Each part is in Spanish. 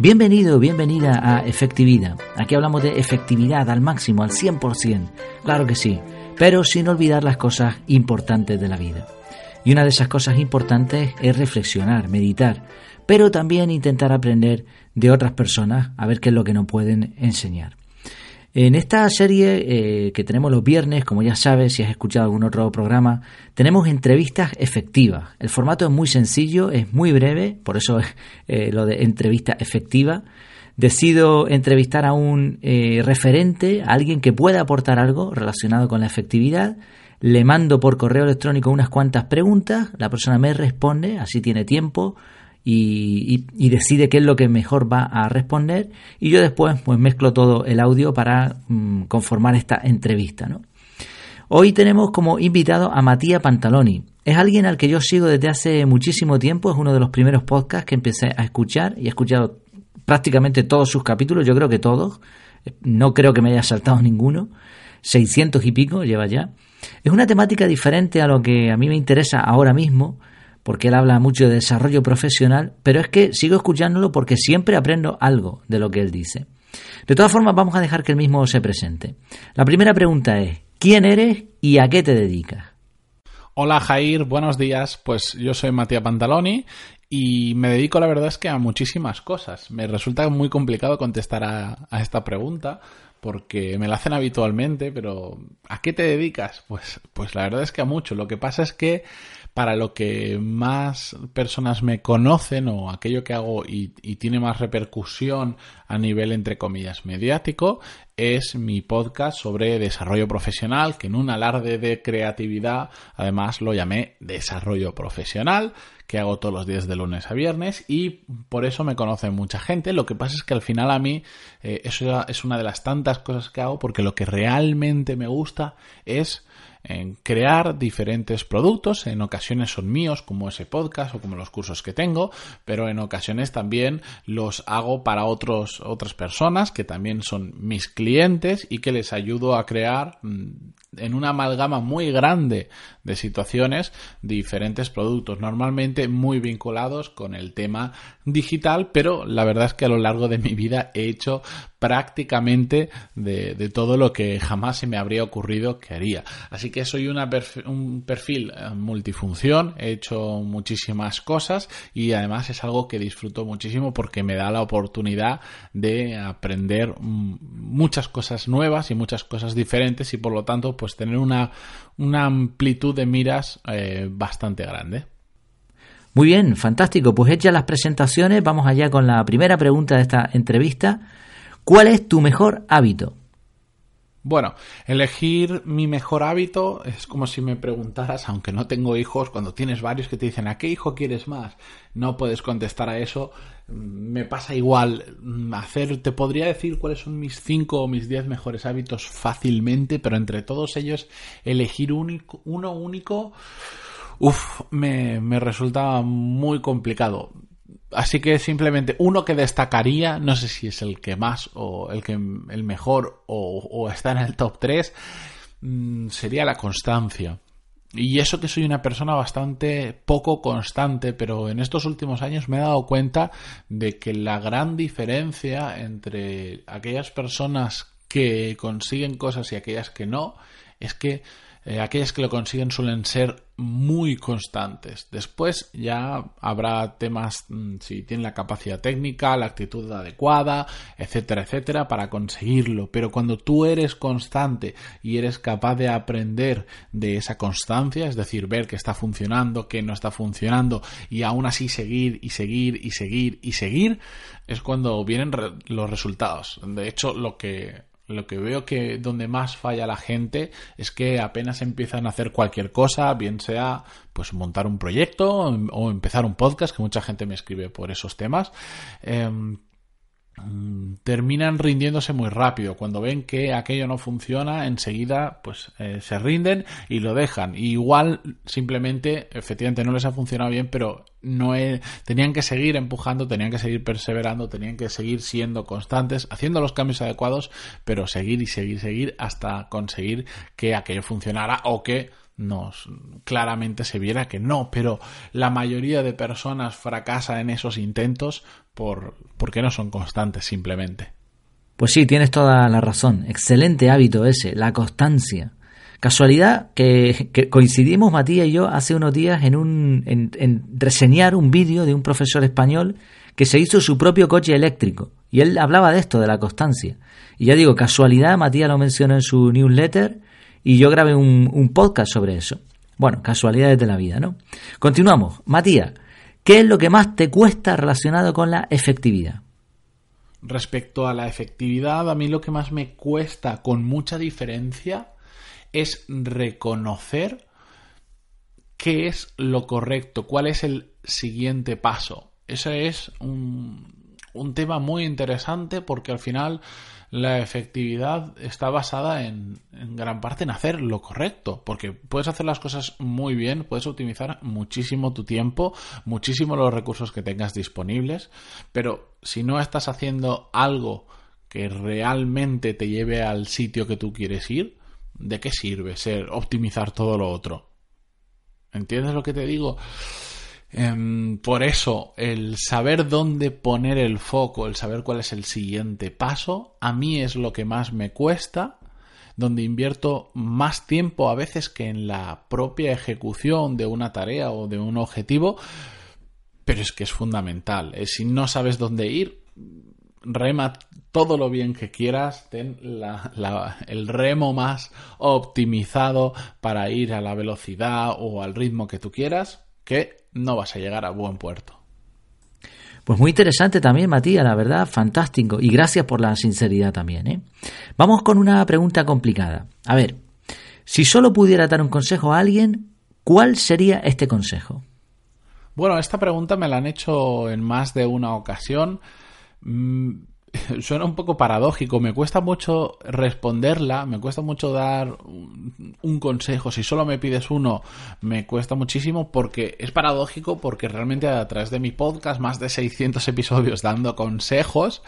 Bienvenido, bienvenida a Efectividad. Aquí hablamos de efectividad al máximo, al 100%. Claro que sí, pero sin olvidar las cosas importantes de la vida. Y una de esas cosas importantes es reflexionar, meditar, pero también intentar aprender de otras personas a ver qué es lo que nos pueden enseñar. En esta serie eh, que tenemos los viernes, como ya sabes, si has escuchado algún otro programa, tenemos entrevistas efectivas. El formato es muy sencillo, es muy breve, por eso es eh, lo de entrevista efectiva. Decido entrevistar a un eh, referente, a alguien que pueda aportar algo relacionado con la efectividad. Le mando por correo electrónico unas cuantas preguntas, la persona me responde, así tiene tiempo, y, decide qué es lo que mejor va a responder y yo después pues mezclo todo el audio para mm, conformar esta entrevista. ¿no? Hoy tenemos como invitado a Matías Pantaloni. Es alguien al que yo sigo desde hace muchísimo tiempo, es uno de los primeros podcasts que empecé a escuchar y he escuchado prácticamente todos sus capítulos, yo creo que todos, no creo que me haya saltado ninguno, 600 y pico lleva ya. Es una temática diferente a lo que a mí me interesa ahora mismo, porque él habla mucho de desarrollo profesional, pero es que sigo escuchándolo porque siempre aprendo algo de lo que él dice. De todas formas, vamos a dejar que él mismo se presente. La primera pregunta es, ¿quién eres y a qué te dedicas? Hola Jair, buenos días. Pues yo soy Matías Pantaloni y me dedico, la verdad es que a muchísimas cosas. Me resulta muy complicado contestar a, a esta pregunta porque me la hacen habitualmente, pero ¿a qué te dedicas? Pues, pues la verdad es que a mucho. Lo que pasa es que para lo que más personas me conocen o aquello que hago y, tiene más repercusión a nivel, entre comillas, mediático, es mi podcast sobre desarrollo profesional, que en un alarde de creatividad, además lo llamé desarrollo profesional, que hago todos los días de lunes a viernes y por eso me conoce mucha gente. Lo que pasa es que al final a mí eh, eso es una de las tantas cosas que hago porque lo que realmente me gusta es en crear diferentes productos. En ocasiones son míos, como ese podcast o como los cursos que tengo, pero en ocasiones también los hago para otros, otras personas que también son mis clientes y que les ayudo a crear mm, en una amalgama muy grande de situaciones diferentes productos, normalmente muy vinculados con el tema digital, pero la verdad es que a lo largo de mi vida he hecho prácticamente de, todo lo que jamás se me habría ocurrido que haría. Así que soy un perfil eh, multifunción, he hecho muchísimas cosas y además es algo que disfruto muchísimo porque me da la oportunidad de aprender mm, muchas cosas nuevas y muchas cosas diferentes y por lo tanto pues tener una, una amplitud de miras eh, bastante grande. Muy bien, fantástico. Pues hechas las presentaciones, vamos allá con la primera pregunta de esta entrevista. ¿Cuál es tu mejor hábito? Bueno, elegir mi mejor hábito es como si me preguntaras, aunque no tengo hijos, cuando tienes varios que te dicen ¿a qué hijo quieres más? No puedes contestar a eso. Me pasa igual. Hacer, te podría decir cuáles son mis cinco o mis diez mejores hábitos fácilmente, pero entre todos ellos elegir uno único, uff, me, me resulta muy complicado. Así que simplemente uno que destacaría, no sé si es el que más o el que el mejor o, está en el top 3, mm, sería la constancia. Y eso que soy una persona bastante poco constante, pero en estos últimos años me he dado cuenta de que la gran diferencia entre aquellas personas que consiguen cosas y aquellas que no es que eh, aquellas que lo consiguen suelen ser muy constantes. Después ya habrá temas mm, si tienen la capacidad técnica, la actitud adecuada, etcétera, etcétera, para conseguirlo. Pero cuando tú eres constante y eres capaz de aprender de esa constancia, es decir, ver que está funcionando, que no está funcionando y aún así seguir y seguir y seguir y seguir, es cuando vienen los resultados. De hecho, lo que lo que veo que donde más falla la gente es que apenas empiezan a hacer cualquier cosa, bien sea pues montar un proyecto o empezar un podcast, que mucha gente me escribe por esos temas. Em, terminan rindiéndose muy rápido. Cuando ven que aquello no funciona, enseguida pues eh, se rinden y lo dejan. igual simplemente, efectivamente no les ha funcionado bien, pero no tenían que seguir empujando, tenían que seguir perseverando, tenían que seguir siendo constantes, haciendo los cambios adecuados, pero seguir y seguir, seguir hasta conseguir que aquello funcionara o que nos claramente se viera que no, pero la mayoría de personas fracasa en esos intentos por porque no son constantes simplemente. Pues sí, tienes toda la razón. Excelente hábito ese, la constancia. Casualidad que, coincidimos Matías y yo hace unos días en, un, en, reseñar un vídeo de un profesor español que se hizo su propio coche eléctrico. Y él hablaba de esto, de la constancia. Y ya digo, casualidad, Matías lo mencionó en su newsletter y yo grabé un, podcast sobre eso. Bueno, casualidades de la vida, ¿no? Continuamos. Matías, ¿qué es lo que más te cuesta relacionado con la efectividad? Respecto a la efectividad, a mí lo que más me cuesta con mucha diferencia es reconocer qué es lo correcto, cuál es el siguiente paso. Ese es un, un tema muy interesante porque al final la efectividad está basada en, en, gran parte en hacer lo correcto, porque puedes hacer las cosas muy bien, puedes optimizar muchísimo tu tiempo, muchísimo los recursos que tengas disponibles, pero si no estás haciendo algo que realmente te lleve al sitio que tú quieres ir, ¿de qué sirve ser optimizar todo lo otro? ¿Entiendes lo que te digo? Em, por eso, el saber dónde poner el foco, el saber cuál es el siguiente paso, a mí es lo que más me cuesta, donde invierto más tiempo a veces que en la propia ejecución de una tarea o de un objetivo, pero es que es fundamental. Si no sabes dónde ir, rema todo lo bien que quieras, ten el remo más optimizado para ir a la velocidad o al ritmo que tú quieras, que no vas a llegar a buen puerto. Pues muy interesante también, Matías, la verdad, fantástico. Y gracias por la sinceridad también. ¿eh? Vamos con una pregunta complicada. A ver, si solo pudiera dar un consejo a alguien, ¿cuál sería este consejo? Bueno, esta pregunta me la han hecho en más de una ocasión. Suena un poco paradójico, me cuesta mucho responderla, me cuesta mucho dar un consejo, si solo me pides uno, me cuesta muchísimo porque es paradójico porque realmente a través de mi podcast, más de 600 episodios dando consejos,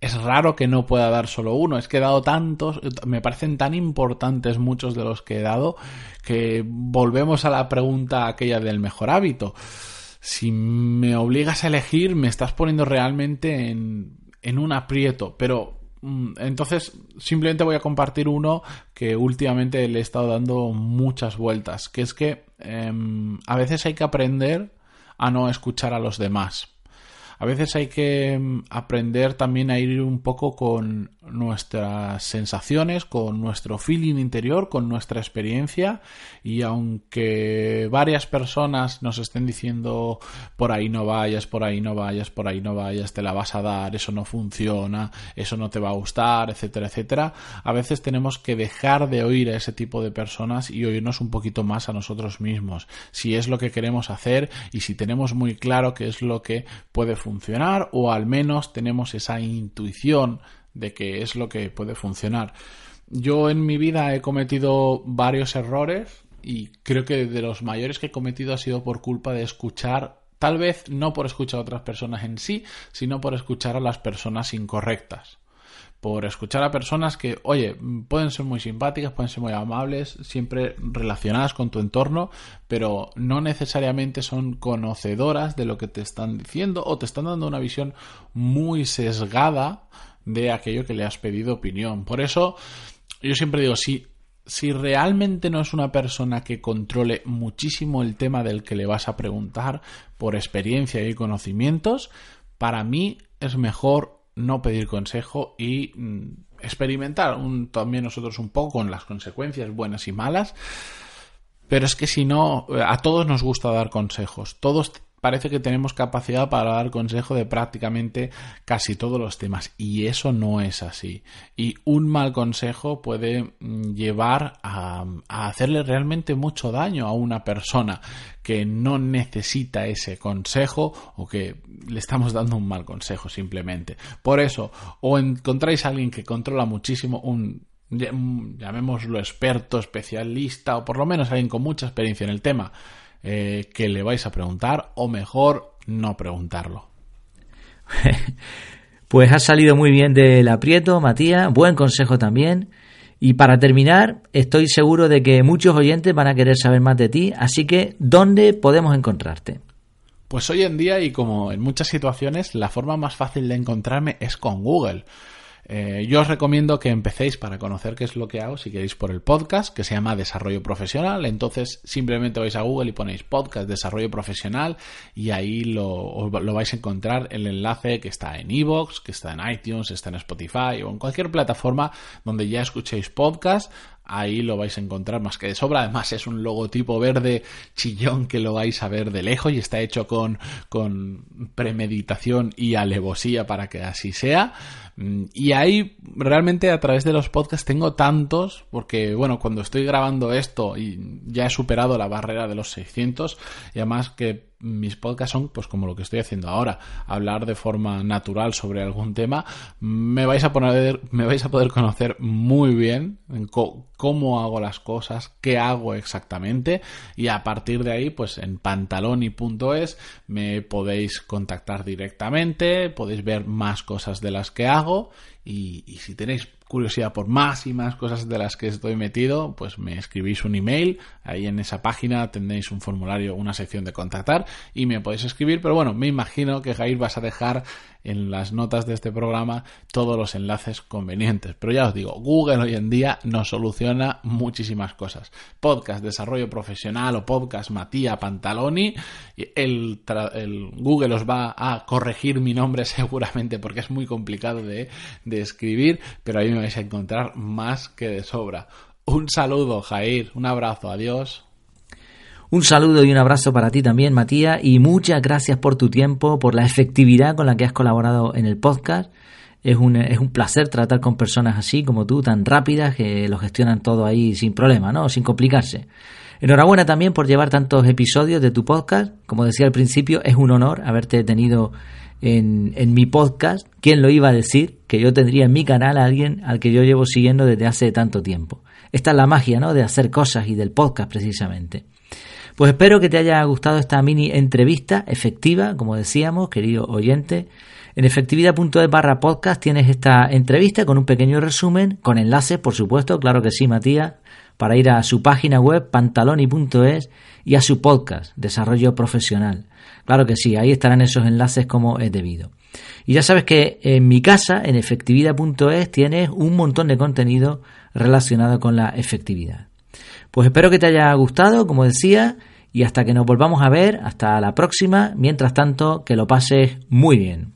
es raro que no pueda dar solo uno, es que he dado tantos, me parecen tan importantes muchos de los que he dado que volvemos a la pregunta aquella del mejor hábito. Si me obligas a elegir, me estás poniendo realmente en, en un aprieto, pero mm, entonces simplemente voy a compartir uno que últimamente le he estado dando muchas vueltas, que es que em, a veces hay que aprender a no escuchar a los demás a veces hay que mm, aprender también a ir un poco con nuestras sensaciones, con nuestro feeling interior, con nuestra experiencia. Y aunque varias personas nos estén diciendo por ahí no vayas, por ahí no vayas, por ahí no vayas, te la vas a dar, eso no funciona, eso no te va a gustar, etcétera, etcétera, a veces tenemos que dejar de oír a ese tipo de personas y oírnos un poquito más a nosotros mismos, si es lo que queremos hacer y si tenemos muy claro qué es lo que puede funcionar funcionar o al menos tenemos esa intuición de que es lo que puede funcionar. Yo en mi vida he cometido varios errores y creo que de los mayores que he cometido ha sido por culpa de escuchar, tal vez no por escuchar a otras personas en sí, sino por escuchar a las personas incorrectas por escuchar a personas que, oye, pueden ser muy simpáticas, pueden ser muy amables, siempre relacionadas con tu entorno, pero no necesariamente son conocedoras de lo que te están diciendo o te están dando una visión muy sesgada de aquello que le has pedido opinión. Por eso, yo siempre digo, si, si realmente no es una persona que controle muchísimo el tema del que le vas a preguntar por experiencia y conocimientos, para mí es mejor no pedir consejo y mm, experimentar también nosotros un poco con las consecuencias buenas y malas. Pero es que si no, a todos nos gusta dar consejos. Todos parece que tenemos capacidad para dar consejo de prácticamente casi todos los temas y eso no es así. Y un mal consejo puede mm, llevar a, hacerle realmente mucho daño a una persona que no necesita ese consejo o que le estamos dando un mal consejo simplemente. Por eso, o encontráis a alguien que controla muchísimo un llamémoslo experto, especialista o por lo menos alguien con mucha experiencia en el tema eh, que le vais a preguntar o mejor no preguntarlo. pues ha salido muy bien del aprieto, Matías. Buen consejo también. Y para terminar, estoy seguro de que muchos oyentes van a querer saber más de ti, así que ¿dónde podemos encontrarte? Pues hoy en día y como en muchas situaciones, la forma más fácil de encontrarme es con Google. Eh, yo os recomiendo que empecéis para conocer qué es lo que hago, si queréis, por el podcast, que se llama Desarrollo Profesional. Entonces, simplemente vais a Google y ponéis podcast Desarrollo Profesional y ahí lo, vais a encontrar el enlace que está en iVoox, que está en iTunes, está en Spotify o en cualquier plataforma donde ya escuchéis podcast ahí lo vais a encontrar más que de sobra. Además es un logotipo verde chillón que lo vais a ver de lejos y está hecho con, con premeditación y alevosía para que así sea. Mm, y ahí realmente a través de los podcasts tengo tantos, porque bueno, cuando estoy grabando esto y ya he superado la barrera de los 600 y además que mis podcasts son pues como lo que estoy haciendo ahora, hablar de forma natural sobre algún tema, me vais a poner me vais a poder conocer muy bien cómo hago las cosas, qué hago exactamente. Y a partir de ahí pues en pantaloni.es me podéis contactar directamente, podéis ver más cosas de las que hago y, si tenéis curiosidad por más y más cosas de las que estoy metido, pues me escribís un email. Ahí en esa página tenéis un formulario, una sección de contactar y me podéis escribir. Pero bueno, me imagino que Jair vas a dejar en las notas de este programa todos los enlaces convenientes. Pero ya os digo, Google hoy en día nos soluciona muchísimas cosas. Podcast Desarrollo Profesional o Podcast Matías Pantaloni. El, Google os va a corregir mi nombre seguramente porque es muy complicado de, de escribir, pero ahí me vais a encontrar más que de sobra. Un saludo, Jair. Un abrazo. Adiós. Un saludo y un abrazo para ti también, Matías, y muchas gracias por tu tiempo, por la efectividad con la que has colaborado en el podcast. Es un, es un placer tratar con personas así como tú, tan rápidas, que lo gestionan todo ahí sin problema, ¿no? Sin complicarse. Enhorabuena también por llevar tantos episodios de tu podcast. Como decía al principio, es un honor haberte tenido en, en mi podcast. ¿Quién lo iba a decir? Que yo tendría en mi canal a alguien al que yo llevo siguiendo desde hace tanto tiempo. Esta es la magia, ¿no? De hacer cosas y del podcast precisamente. Pues espero que te haya gustado esta mini entrevista efectiva, como decíamos, querido oyente. En efectividad.es barra podcast tienes esta entrevista con un pequeño resumen, con enlaces, por supuesto, claro que sí, Matías, para ir a su página web pantaloni.es y a su podcast, Desarrollo Profesional. Claro que sí, ahí estarán esos enlaces como es debido. Y ya sabes que en mi casa, en efectividad.es, tienes un montón de contenido relacionado con la efectividad. Pues espero que te haya gustado, como decía, y hasta que nos volvamos a ver, hasta la próxima, mientras tanto, que lo pases muy bien.